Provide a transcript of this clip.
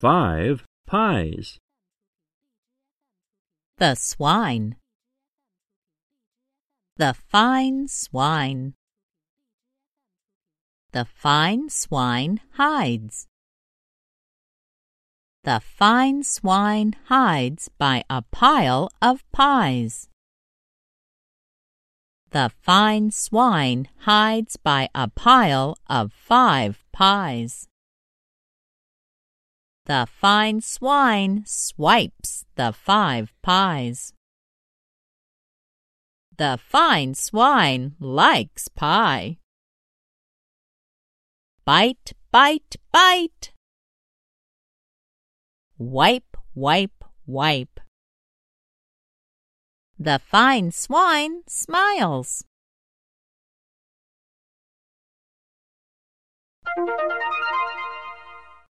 five pies. The swine. The fine swine. The fine swine hides. The fine swine hides by a pile of pies. The fine swine hides by a pile of five pies. The fine swine swipes the five pies. The fine swine likes pie. Bite, bite, bite. Wipe, wipe, wipe. The fine swine smiles.